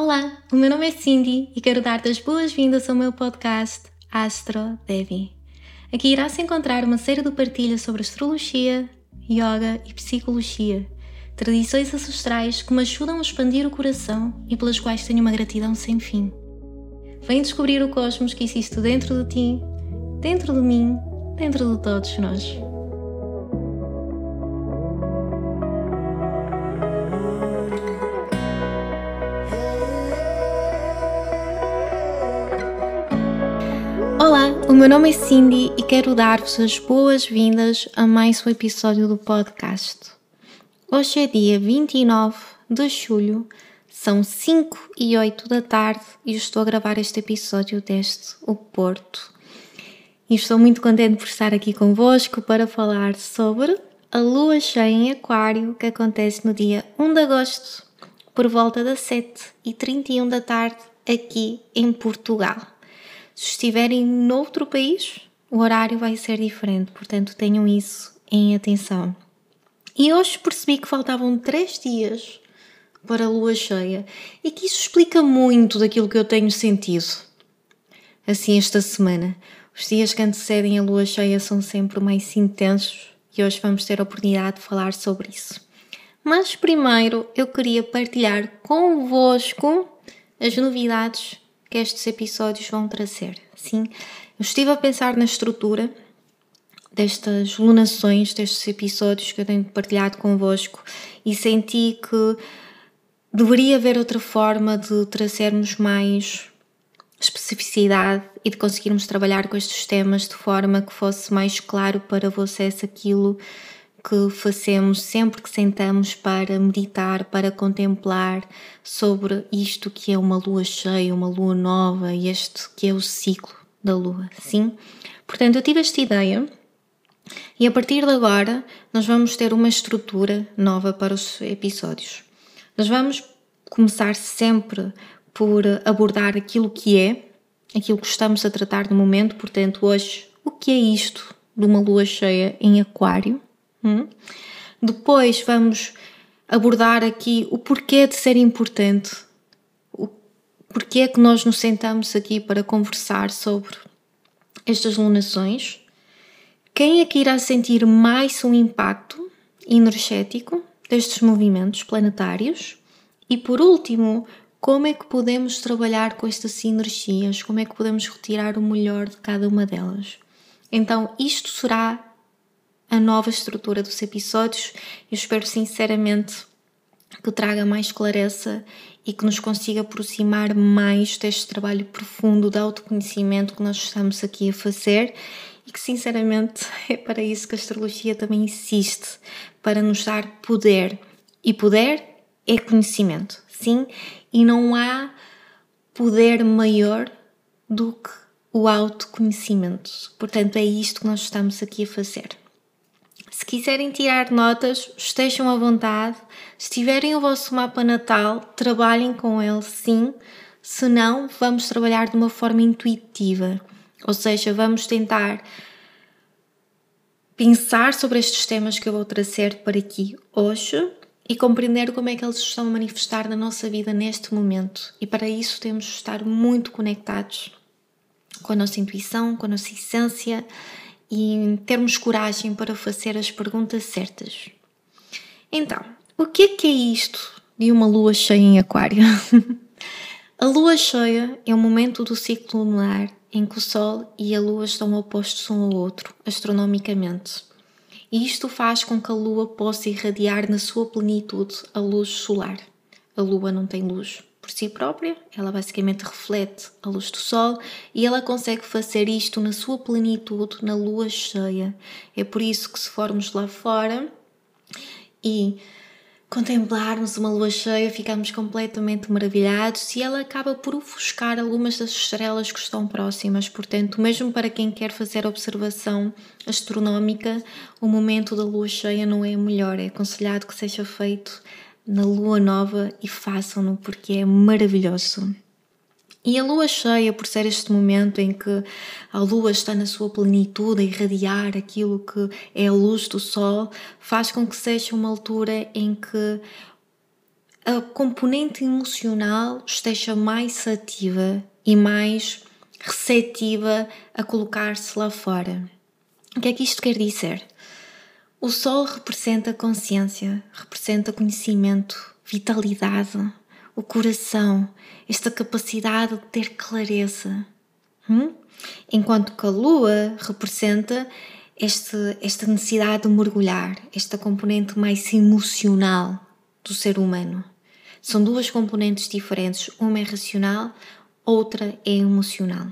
Olá, o meu nome é Cindy e quero dar-te as boas-vindas ao meu podcast Astro Devi. Aqui irás encontrar uma série de partilhas sobre astrologia, yoga e psicologia, tradições ancestrais que me ajudam a expandir o coração e pelas quais tenho uma gratidão sem fim. Vem descobrir o cosmos que existe dentro de ti, dentro de mim, dentro de todos nós. O meu nome é Cindy e quero dar-vos as boas-vindas a mais um episódio do podcast. Hoje é dia 29 de julho, são 5 e 8 da tarde e estou a gravar este episódio desde o Porto. E estou muito contente por estar aqui convosco para falar sobre a lua cheia em Aquário que acontece no dia 1 de agosto, por volta das 7 e 31 da tarde, aqui em Portugal. Se estiverem noutro país, o horário vai ser diferente, portanto tenham isso em atenção. E hoje percebi que faltavam três dias para a lua cheia e que isso explica muito daquilo que eu tenho sentido. Assim, esta semana, os dias que antecedem a lua cheia são sempre mais intensos e hoje vamos ter a oportunidade de falar sobre isso. Mas primeiro eu queria partilhar convosco as novidades que estes episódios vão trazer. Sim, eu estive a pensar na estrutura destas lunações, destes episódios que eu tenho partilhado convosco e senti que deveria haver outra forma de trazermos mais especificidade e de conseguirmos trabalhar com estes temas de forma que fosse mais claro para vocês aquilo que fazemos sempre que sentamos para meditar, para contemplar sobre isto que é uma lua cheia, uma lua nova e este que é o ciclo da lua, sim? Portanto, eu tive esta ideia e a partir de agora nós vamos ter uma estrutura nova para os episódios. Nós vamos começar sempre por abordar aquilo que é, aquilo que estamos a tratar no momento, portanto, hoje, o que é isto de uma lua cheia em Aquário? Hum? Depois vamos abordar aqui o porquê de ser importante, o porquê é que nós nos sentamos aqui para conversar sobre estas lunações, quem é que irá sentir mais um impacto energético destes movimentos planetários e por último, como é que podemos trabalhar com estas sinergias, como é que podemos retirar o melhor de cada uma delas. Então, isto será a nova estrutura dos episódios. Eu espero sinceramente que traga mais clareza e que nos consiga aproximar mais deste trabalho profundo de autoconhecimento que nós estamos aqui a fazer e que sinceramente é para isso que a astrologia também existe para nos dar poder. E poder é conhecimento, sim, e não há poder maior do que o autoconhecimento. Portanto, é isto que nós estamos aqui a fazer. Se quiserem tirar notas, estejam à vontade. Se tiverem o vosso mapa natal, trabalhem com ele sim. Se não, vamos trabalhar de uma forma intuitiva. Ou seja, vamos tentar pensar sobre estes temas que eu vou trazer para aqui hoje e compreender como é que eles estão a manifestar na nossa vida neste momento. E para isso temos de estar muito conectados com a nossa intuição, com a nossa essência e termos coragem para fazer as perguntas certas. Então, o que é que é isto de uma lua cheia em Aquário? a lua cheia é o momento do ciclo lunar em que o Sol e a Lua estão opostos um ao outro, astronomicamente. E isto faz com que a Lua possa irradiar na sua plenitude a luz solar. A Lua não tem luz por si própria, ela basicamente reflete a luz do Sol e ela consegue fazer isto na sua plenitude na lua cheia. É por isso que, se formos lá fora e contemplarmos uma lua cheia, ficamos completamente maravilhados e ela acaba por ofuscar algumas das estrelas que estão próximas. Portanto, mesmo para quem quer fazer observação astronómica, o momento da lua cheia não é o melhor. É aconselhado que seja feito na lua nova e façam-no porque é maravilhoso. E a lua cheia, por ser este momento em que a lua está na sua plenitude a irradiar aquilo que é a luz do sol, faz com que seja uma altura em que a componente emocional esteja mais ativa e mais receptiva a colocar-se lá fora. O que é que isto quer dizer? O Sol representa consciência, representa conhecimento, vitalidade, o coração, esta capacidade de ter clareza. Hum? Enquanto que a Lua representa este, esta necessidade de mergulhar, esta componente mais emocional do ser humano. São duas componentes diferentes, uma é racional, outra é emocional.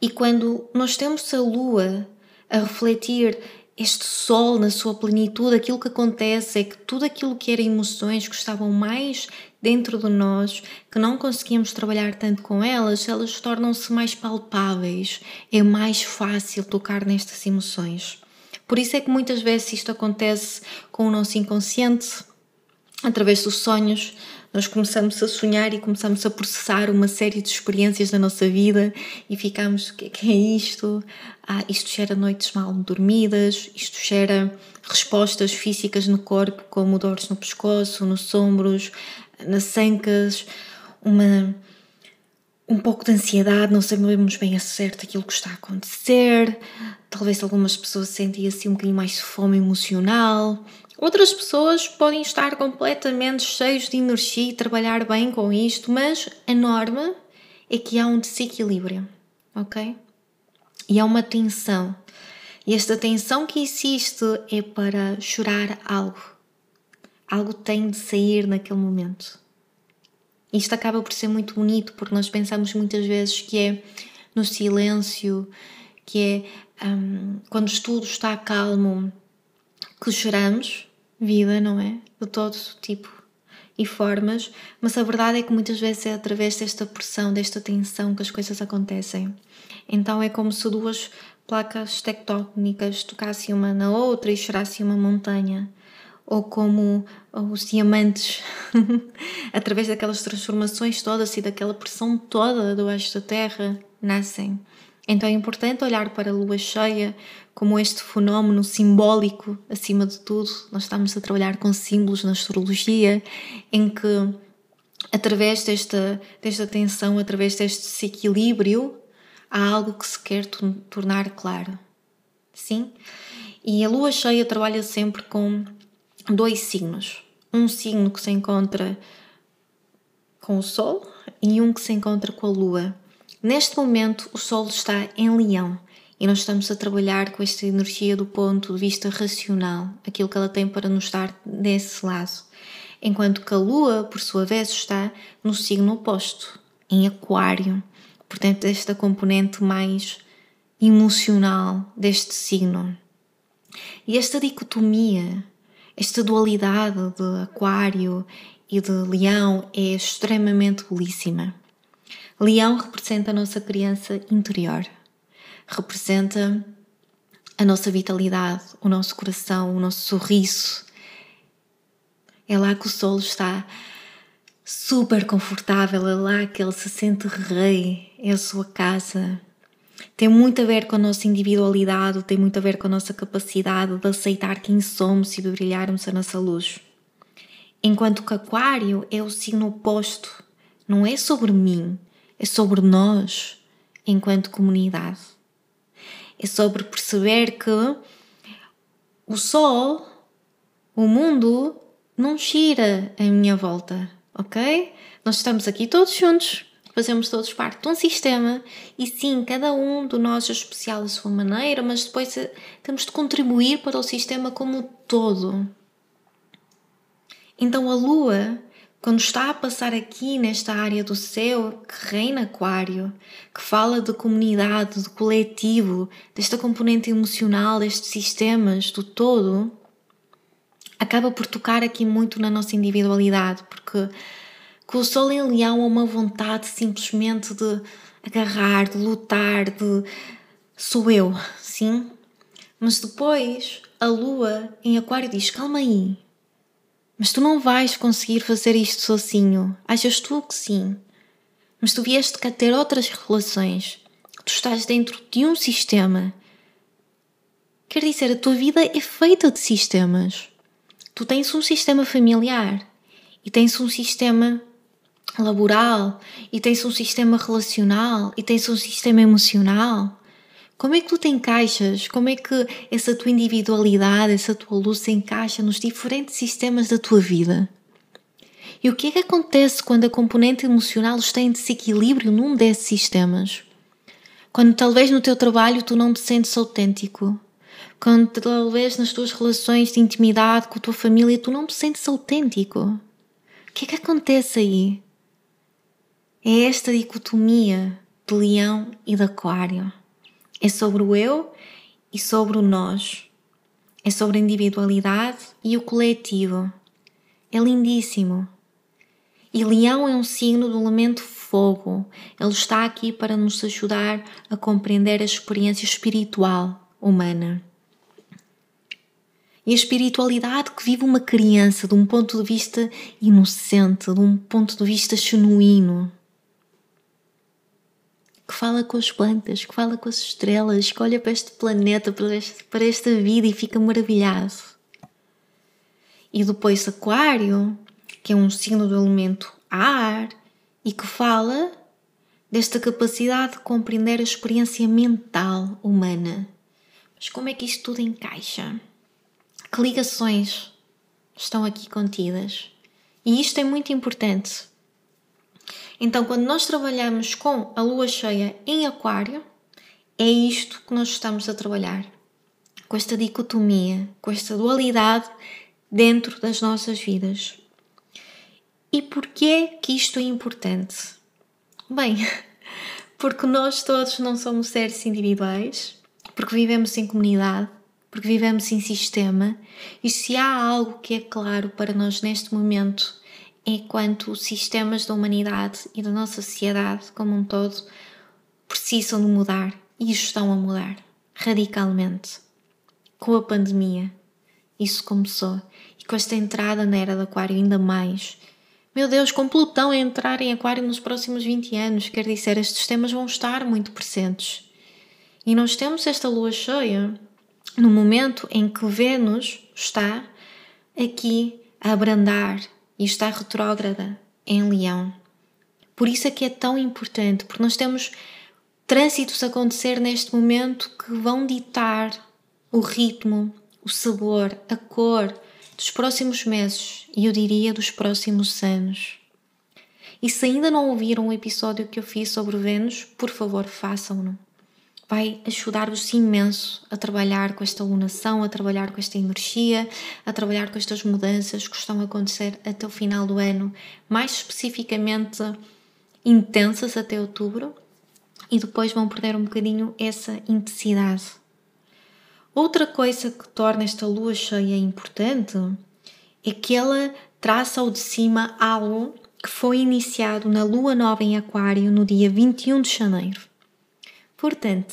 E quando nós temos a Lua a refletir este sol na sua plenitude, aquilo que acontece é que tudo aquilo que era emoções que estavam mais dentro de nós, que não conseguíamos trabalhar tanto com elas, elas tornam-se mais palpáveis. É mais fácil tocar nestas emoções. Por isso é que muitas vezes isto acontece com o nosso inconsciente, através dos sonhos, nós começamos a sonhar e começamos a processar uma série de experiências da nossa vida e ficamos: o que, que é isto? Ah, isto gera noites mal dormidas, isto gera respostas físicas no corpo, como dores no pescoço, nos ombros, nas ancas, uma um pouco de ansiedade, não sabemos bem a certo aquilo que está a acontecer. Talvez algumas pessoas sentem assim um bocadinho mais fome emocional, Outras pessoas podem estar completamente cheios de energia e trabalhar bem com isto, mas a norma é que há um desequilíbrio, ok? E há uma tensão. E esta tensão que existe é para chorar algo. Algo tem de sair naquele momento. Isto acaba por ser muito bonito porque nós pensamos muitas vezes que é no silêncio, que é um, quando tudo está calmo, que choramos, vida, não é? De todo tipo e formas, mas a verdade é que muitas vezes é através desta pressão, desta tensão que as coisas acontecem. Então é como se duas placas tectónicas tocassem uma na outra e chorassem uma montanha. Ou como os diamantes, através daquelas transformações todas e daquela pressão toda do eixo da Terra, nascem. Então é importante olhar para a lua cheia como este fenómeno simbólico acima de tudo. Nós estamos a trabalhar com símbolos na astrologia, em que através desta, desta tensão, através deste desequilíbrio, há algo que se quer tornar claro. Sim? E a lua cheia trabalha sempre com dois signos. Um signo que se encontra com o Sol e um que se encontra com a Lua. Neste momento, o Sol está em Leão e nós estamos a trabalhar com esta energia do ponto de vista racional, aquilo que ela tem para nos dar desse lado. Enquanto que a Lua, por sua vez, está no signo oposto, em Aquário, portanto, esta componente mais emocional deste signo. E esta dicotomia, esta dualidade de Aquário e de Leão é extremamente belíssima. Leão representa a nossa criança interior representa a nossa vitalidade, o nosso coração, o nosso sorriso. É lá que o sol está super confortável, é lá que ele se sente rei, é a sua casa. Tem muito a ver com a nossa individualidade, tem muito a ver com a nossa capacidade de aceitar quem somos e de brilharmos a nossa luz. Enquanto que Aquário é o signo oposto, não é sobre mim, é sobre nós, enquanto comunidade é sobre perceber que o Sol, o mundo, não gira em minha volta, ok? Nós estamos aqui todos juntos, fazemos todos parte de um sistema e sim, cada um de nós é especial à sua maneira, mas depois eh, temos de contribuir para o sistema como um todo. Então a Lua quando está a passar aqui nesta área do céu que reina Aquário, que fala de comunidade, de coletivo, desta componente emocional, destes sistemas, do todo, acaba por tocar aqui muito na nossa individualidade, porque com o Sol em Leão há uma vontade simplesmente de agarrar, de lutar, de sou eu, sim? Mas depois a Lua em Aquário diz: calma aí, mas tu não vais conseguir fazer isto sozinho. Achas tu que sim. Mas tu vieste cá ter outras relações. Tu estás dentro de um sistema. Quer dizer, a tua vida é feita de sistemas. Tu tens um sistema familiar. e tem-se um sistema laboral, e tem-se um sistema relacional, e tem-se um sistema emocional. Como é que tu te encaixas? Como é que essa tua individualidade, essa tua luz se encaixa nos diferentes sistemas da tua vida? E o que é que acontece quando a componente emocional está em desequilíbrio num desses sistemas? Quando talvez no teu trabalho tu não te sentes autêntico. Quando talvez nas tuas relações de intimidade com a tua família tu não te sentes autêntico. O que é que acontece aí? É esta dicotomia de leão e de aquário. É sobre o eu e sobre o nós. É sobre a individualidade e o coletivo. É lindíssimo. E leão é um signo do elemento fogo. Ele está aqui para nos ajudar a compreender a experiência espiritual humana. E a espiritualidade que vive uma criança de um ponto de vista inocente, de um ponto de vista genuíno. Que fala com as plantas, que fala com as estrelas, que olha para este planeta, para esta vida e fica maravilhado. E depois Aquário, que é um signo do elemento ar, e que fala desta capacidade de compreender a experiência mental humana. Mas como é que isto tudo encaixa? Que ligações estão aqui contidas? E isto é muito importante. Então, quando nós trabalhamos com a lua cheia em Aquário, é isto que nós estamos a trabalhar. Com esta dicotomia, com esta dualidade dentro das nossas vidas. E porquê que isto é importante? Bem, porque nós todos não somos seres individuais, porque vivemos em comunidade, porque vivemos em sistema, e se há algo que é claro para nós neste momento quanto os sistemas da humanidade e da nossa sociedade como um todo precisam de mudar e estão a mudar radicalmente. Com a pandemia, isso começou, e com esta entrada na era do Aquário ainda mais meu Deus, com Plutão a entrar em Aquário nos próximos 20 anos, quer dizer, estes temas vão estar muito presentes. E nós temos esta lua cheia no momento em que Vênus está aqui a abrandar e está retrógrada em Leão. Por isso é que é tão importante, porque nós temos trânsitos a acontecer neste momento que vão ditar o ritmo, o sabor, a cor dos próximos meses e eu diria dos próximos anos. E se ainda não ouviram o episódio que eu fiz sobre Vênus, por favor, façam-no. Vai ajudar-vos imenso a trabalhar com esta lunação, a trabalhar com esta energia, a trabalhar com estas mudanças que estão a acontecer até o final do ano, mais especificamente intensas até outubro, e depois vão perder um bocadinho essa intensidade. Outra coisa que torna esta lua cheia importante é que ela traça ao de cima algo que foi iniciado na lua nova em Aquário no dia 21 de janeiro. Portanto,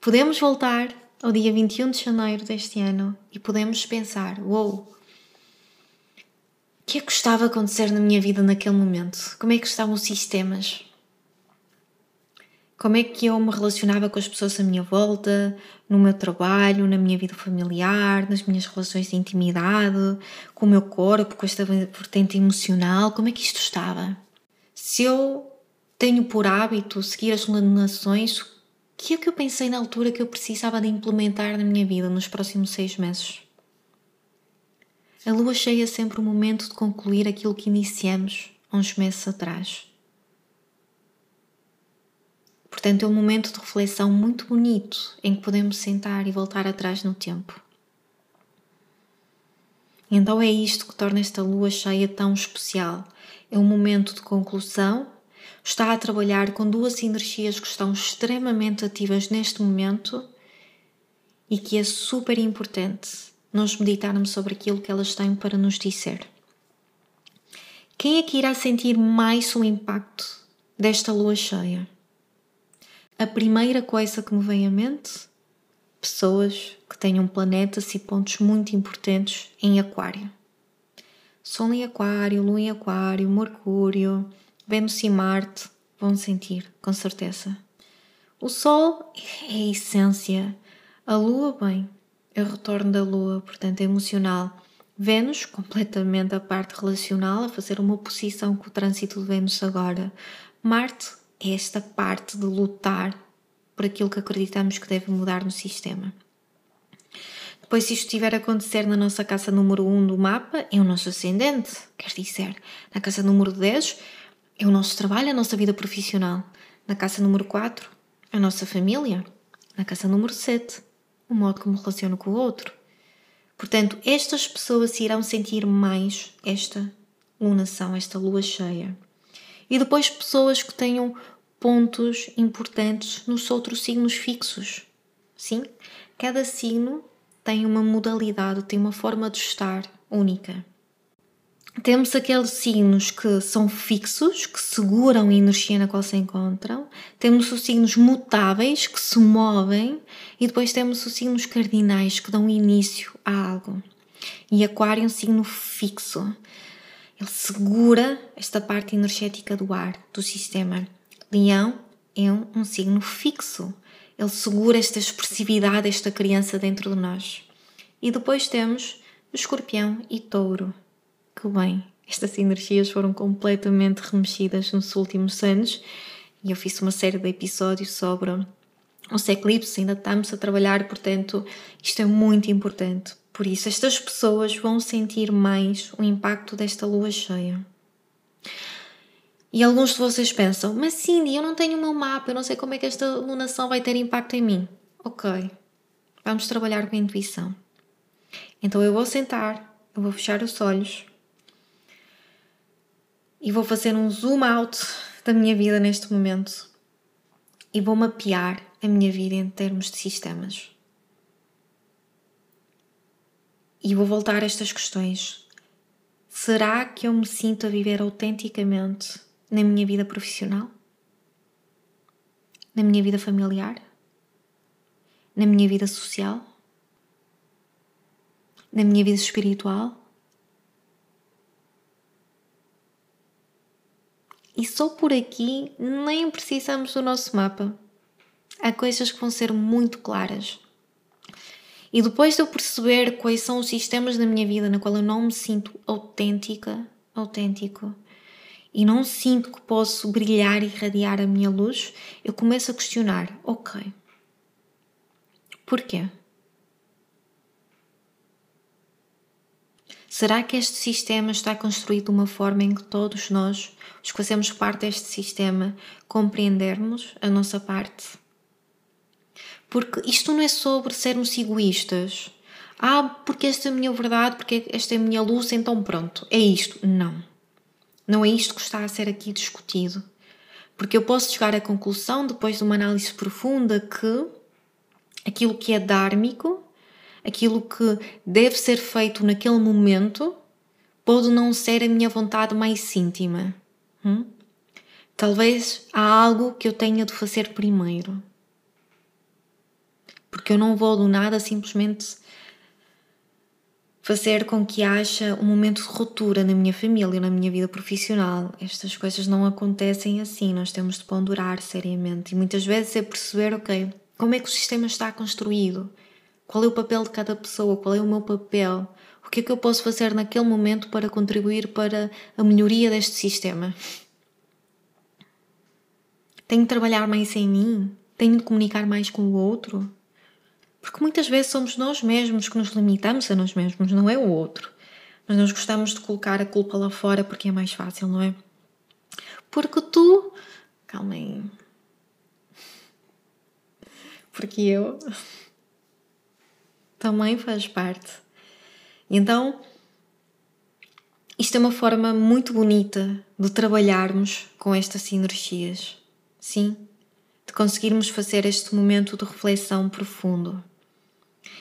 podemos voltar ao dia 21 de janeiro deste ano e podemos pensar: uou, wow, o que é que estava a acontecer na minha vida naquele momento? Como é que estavam os sistemas? como é que eu me relacionava com as pessoas à minha volta, no meu trabalho, na minha vida familiar, nas minhas relações de intimidade, com o meu corpo, com esta vertente emocional, como é que isto estava? Se eu tenho por hábito seguir as legislações, o que é que eu pensei na altura que eu precisava de implementar na minha vida nos próximos seis meses? A lua cheia é sempre o momento de concluir aquilo que iniciamos uns meses atrás. Portanto, é um momento de reflexão muito bonito em que podemos sentar e voltar atrás no tempo. Então é isto que torna esta lua cheia tão especial. É um momento de conclusão, está a trabalhar com duas energias que estão extremamente ativas neste momento e que é super importante nós meditarmos sobre aquilo que elas têm para nos dizer. Quem é que irá sentir mais o impacto desta lua cheia? a primeira coisa que me vem à mente? Pessoas que tenham planetas e pontos muito importantes em Aquário. Sol em Aquário, Lua em Aquário, Mercúrio, Vênus e Marte vão sentir, com certeza. O Sol é a essência, a Lua, bem, é o retorno da Lua, portanto é emocional, Vênus, completamente a parte relacional, a fazer uma oposição com o trânsito de Vênus agora. Marte é esta parte de lutar por aquilo que acreditamos que deve mudar no sistema. Depois, se isto estiver a acontecer na nossa casa número 1 do mapa, é o nosso ascendente, quer dizer, na casa número 10 é o nosso trabalho, a nossa vida profissional. Na casa número 4, a nossa família. Na casa número 7, o modo como relaciono com o outro. Portanto, estas pessoas irão sentir mais esta lunação, esta lua cheia. E depois pessoas que tenham pontos importantes nos outros signos fixos. Sim, cada signo tem uma modalidade, tem uma forma de estar única. Temos aqueles signos que são fixos, que seguram a energia na qual se encontram. Temos os signos mutáveis, que se movem. E depois temos os signos cardinais, que dão início a algo. E Aquário é um signo fixo. Ele segura esta parte energética do ar, do sistema. Leão é um, um signo fixo. Ele segura esta expressividade, esta criança dentro de nós. E depois temos escorpião e touro que bem, estas energias foram completamente remexidas nos últimos anos e eu fiz uma série de episódios sobre os eclipses, ainda estamos a trabalhar, portanto, isto é muito importante. Por isso, estas pessoas vão sentir mais o impacto desta lua cheia. E alguns de vocês pensam, mas Cindy, eu não tenho o meu mapa, eu não sei como é que esta lunação vai ter impacto em mim. Ok, vamos trabalhar com a intuição. Então eu vou sentar, eu vou fechar os olhos e vou fazer um zoom out da minha vida neste momento e vou mapear a minha vida em termos de sistemas. E vou voltar a estas questões. Será que eu me sinto a viver autenticamente na minha vida profissional? Na minha vida familiar? Na minha vida social? Na minha vida espiritual? E só por aqui nem precisamos do nosso mapa. Há coisas que vão ser muito claras. E depois de eu perceber quais são os sistemas da minha vida na qual eu não me sinto autêntica, autêntico, e não sinto que posso brilhar e irradiar a minha luz, eu começo a questionar: ok, porquê? Será que este sistema está construído de uma forma em que todos nós, os que fazemos parte deste sistema, compreendermos a nossa parte? Porque isto não é sobre sermos egoístas. Ah, porque esta é a minha verdade, porque esta é a minha luz, então pronto, é isto. Não. Não é isto que está a ser aqui discutido. Porque eu posso chegar à conclusão, depois de uma análise profunda, que aquilo que é dármico aquilo que deve ser feito naquele momento pode não ser a minha vontade mais íntima. Hum? Talvez há algo que eu tenha de fazer primeiro. Porque eu não vou do nada simplesmente fazer com que haja um momento de ruptura na minha família, na minha vida profissional. Estas coisas não acontecem assim, nós temos de ponderar seriamente. E muitas vezes é perceber, ok, como é que o sistema está construído? Qual é o papel de cada pessoa? Qual é o meu papel? O que é que eu posso fazer naquele momento para contribuir para a melhoria deste sistema? Tenho de trabalhar mais em mim? Tenho de comunicar mais com o outro? Porque muitas vezes somos nós mesmos que nos limitamos a nós mesmos, não é o outro. Mas nós gostamos de colocar a culpa lá fora porque é mais fácil, não é? Porque tu. Calma aí. Porque eu também faz parte. Então, isto é uma forma muito bonita de trabalharmos com estas energias, sim? De conseguirmos fazer este momento de reflexão profundo.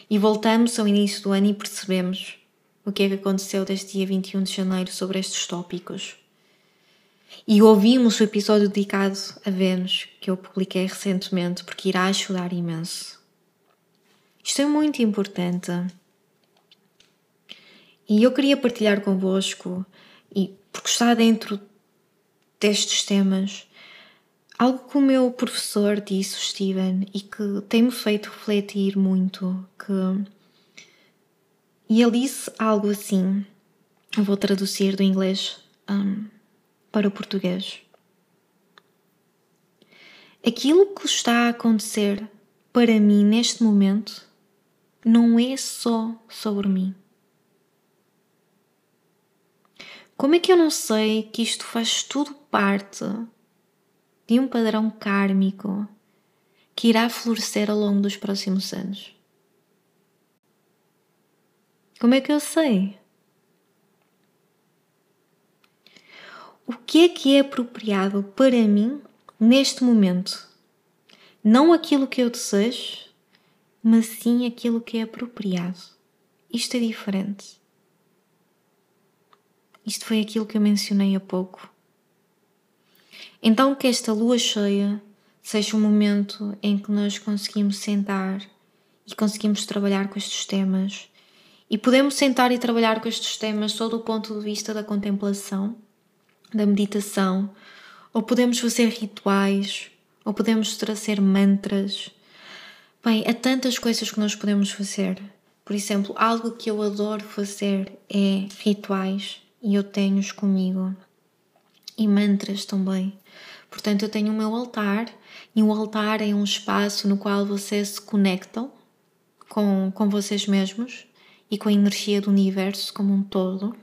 E voltamos ao início do ano e percebemos o que é que aconteceu desde dia 21 de janeiro sobre estes tópicos. E ouvimos o episódio dedicado a Vênus, que eu publiquei recentemente, porque irá ajudar imenso. Isto é muito importante. E eu queria partilhar convosco, e porque está dentro destes temas, algo que o meu professor disse, o Steven, e que tem-me feito refletir muito, que E ele disse algo assim, eu vou traduzir do inglês um, para o português. Aquilo que está a acontecer para mim neste momento não é só sobre mim. Como é que eu não sei que isto faz tudo parte de um padrão kármico que irá florescer ao longo dos próximos anos? Como é que eu sei? O que é que é apropriado para mim neste momento? Não aquilo que eu desejo, mas sim aquilo que é apropriado. Isto é diferente. Isto foi aquilo que eu mencionei há pouco. Então, que esta lua cheia seja um momento em que nós conseguimos sentar e conseguimos trabalhar com estes temas e podemos sentar e trabalhar com estes temas só do ponto de vista da contemplação, da meditação, ou podemos fazer rituais, ou podemos trazer mantras. Bem, há tantas coisas que nós podemos fazer. Por exemplo, algo que eu adoro fazer é rituais e eu tenho-os comigo. E mantras também. Portanto, eu tenho o meu altar e o altar é um espaço no qual vocês se conectam com, com vocês mesmos e com a energia do universo como um todo.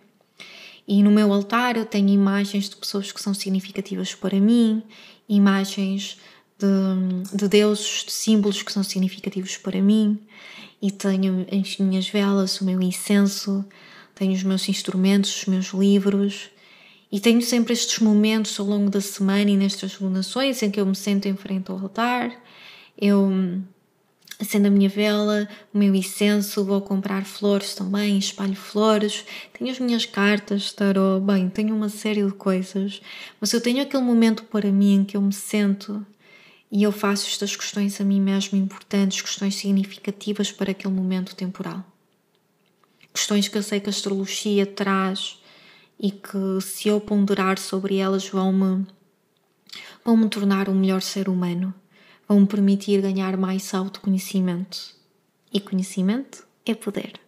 E no meu altar eu tenho imagens de pessoas que são significativas para mim, imagens de, de deuses, de símbolos que são significativos para mim, e tenho as minhas velas, o meu incenso, tenho os meus instrumentos, os meus livros, e tenho sempre estes momentos ao longo da semana e nestas lunações em que eu me sento em frente ao altar, eu acendo a minha vela, o meu incenso, vou comprar flores também, espalho flores, tenho as minhas cartas, tarô, bem, tenho uma série de coisas, mas eu tenho aquele momento para mim em que eu me sento e eu faço estas questões a mim mesmo importantes, questões significativas para aquele momento temporal. Questões que eu sei que a astrologia traz e que se eu ponderar sobre elas vão-me vão me tornar um melhor ser humano vão me permitir ganhar mais autoconhecimento. E conhecimento é poder.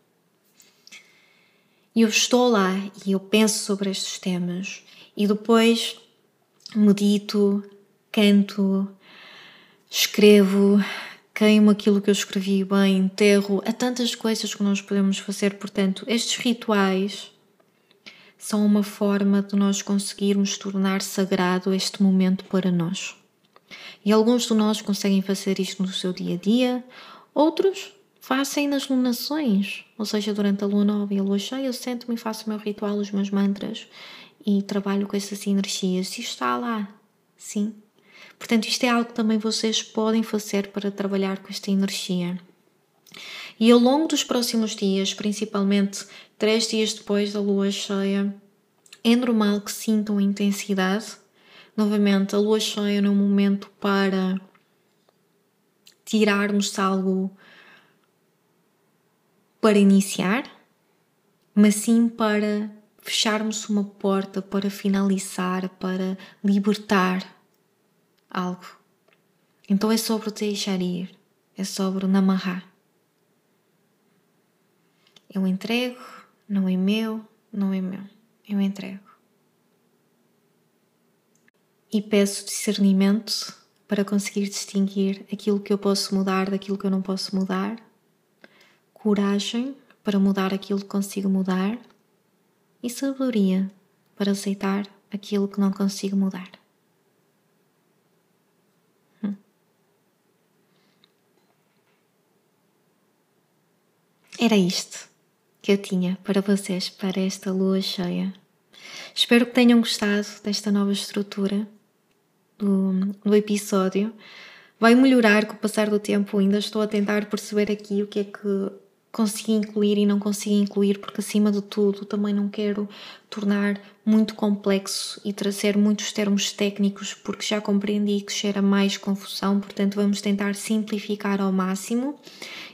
E eu estou lá e eu penso sobre estes temas e depois medito, canto, escrevo, queimo aquilo que eu escrevi bem, enterro. Há tantas coisas que nós podemos fazer, portanto, estes rituais são uma forma de nós conseguirmos tornar sagrado este momento para nós. E alguns de nós conseguem fazer isto no seu dia a dia, outros fazem nas lunações, ou seja, durante a lua nova e a lua cheia, eu sento-me e faço o meu ritual, os meus mantras e trabalho com essas energias. Isto está lá, sim. Portanto, isto é algo que também vocês podem fazer para trabalhar com esta energia. E ao longo dos próximos dias, principalmente três dias depois da lua cheia, é normal que sintam intensidade Novamente, a lua cheia é um momento para tirarmos algo para iniciar, mas sim para fecharmos uma porta, para finalizar, para libertar algo. Então é sobre deixar ir, é sobre namarrar. Eu entrego, não é meu, não é meu, eu entrego e peço discernimento para conseguir distinguir aquilo que eu posso mudar daquilo que eu não posso mudar, coragem para mudar aquilo que consigo mudar e sabedoria para aceitar aquilo que não consigo mudar. Era isto que eu tinha para vocês para esta lua cheia. Espero que tenham gostado desta nova estrutura do, do episódio. Vai melhorar com o passar do tempo, ainda estou a tentar perceber aqui o que é que consegui incluir e não consegui incluir, porque acima de tudo também não quero tornar muito complexo e trazer muitos termos técnicos, porque já compreendi que gera mais confusão, portanto vamos tentar simplificar ao máximo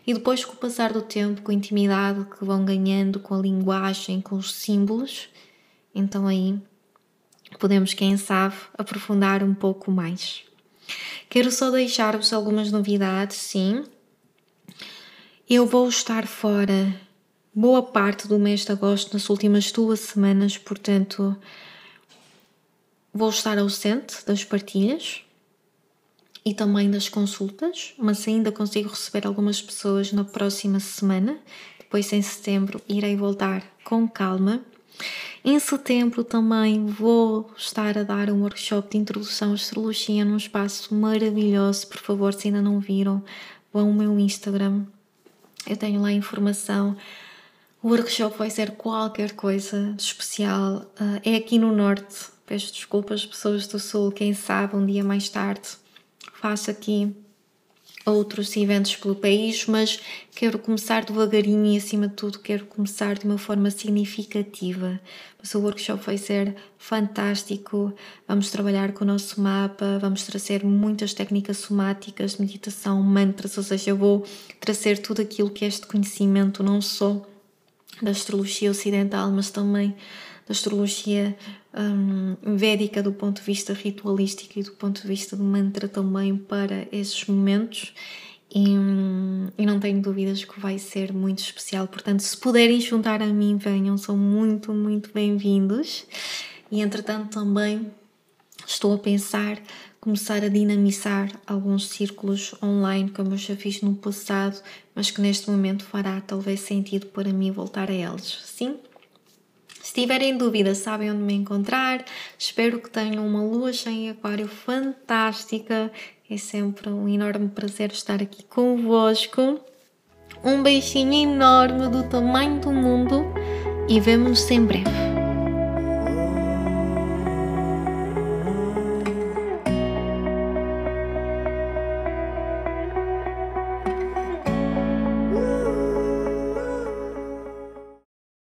e depois com o passar do tempo, com a intimidade que vão ganhando com a linguagem, com os símbolos, então aí podemos, quem sabe, aprofundar um pouco mais. Quero só deixar-vos algumas novidades, sim. Eu vou estar fora boa parte do mês de agosto, nas últimas duas semanas, portanto, vou estar ausente das partilhas e também das consultas, mas ainda consigo receber algumas pessoas na próxima semana. Depois, em setembro, irei voltar com calma. Em setembro também vou estar a dar um workshop de introdução à astrologia num espaço maravilhoso. Por favor, se ainda não viram, vão ao meu Instagram. Eu tenho lá informação o workshop vai ser qualquer coisa de especial. Uh, é aqui no Norte. Peço desculpas, pessoas do Sul. Quem sabe um dia mais tarde faço aqui outros eventos pelo país, mas quero começar devagarinho e, acima de tudo, quero começar de uma forma significativa. Mas o workshop vai ser fantástico. Vamos trabalhar com o nosso mapa, vamos trazer muitas técnicas somáticas, meditação, mantras, ou seja, eu vou trazer tudo aquilo que é este conhecimento, não só da astrologia ocidental, mas também da astrologia um, védica do ponto de vista ritualístico e do ponto de vista do mantra também para esses momentos. E, hum, e, não tenho dúvidas que vai ser muito especial. Portanto, se puderem juntar a mim, venham, são muito, muito bem-vindos. E entretanto, também estou a pensar começar a dinamizar alguns círculos online, como eu já fiz no passado, mas que neste momento fará talvez sentido para mim voltar a eles. Sim? Tiverem dúvidas, sabem onde me encontrar. Espero que tenham uma lua cheia em aquário fantástica. É sempre um enorme prazer estar aqui convosco. Um beijinho enorme do tamanho do mundo e vemo-nos em breve.